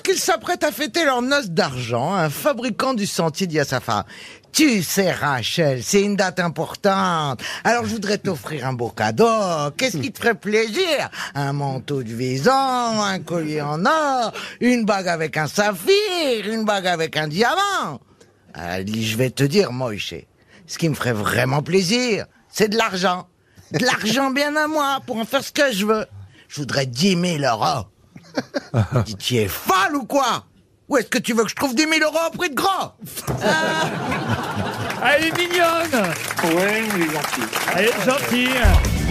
qu'ils s'apprêtent à fêter leur noce d'argent, un fabricant du sentier dit à sa femme tu sais, Rachel, c'est une date importante. Alors, je voudrais t'offrir un beau cadeau. Qu'est-ce qui te ferait plaisir? Un manteau de vison, un collier en or, une bague avec un saphir, une bague avec un diamant. Elle dit, je vais te dire, Moïse, ce qui me ferait vraiment plaisir, c'est de l'argent. De l'argent bien à moi, pour en faire ce que je veux. Je voudrais 10 000 euros. Tu es folle ou quoi? Où est-ce que tu veux que je trouve 10 000 euros au prix de gros Elle est mignonne. Ouais, il est gentil. Elle est gentille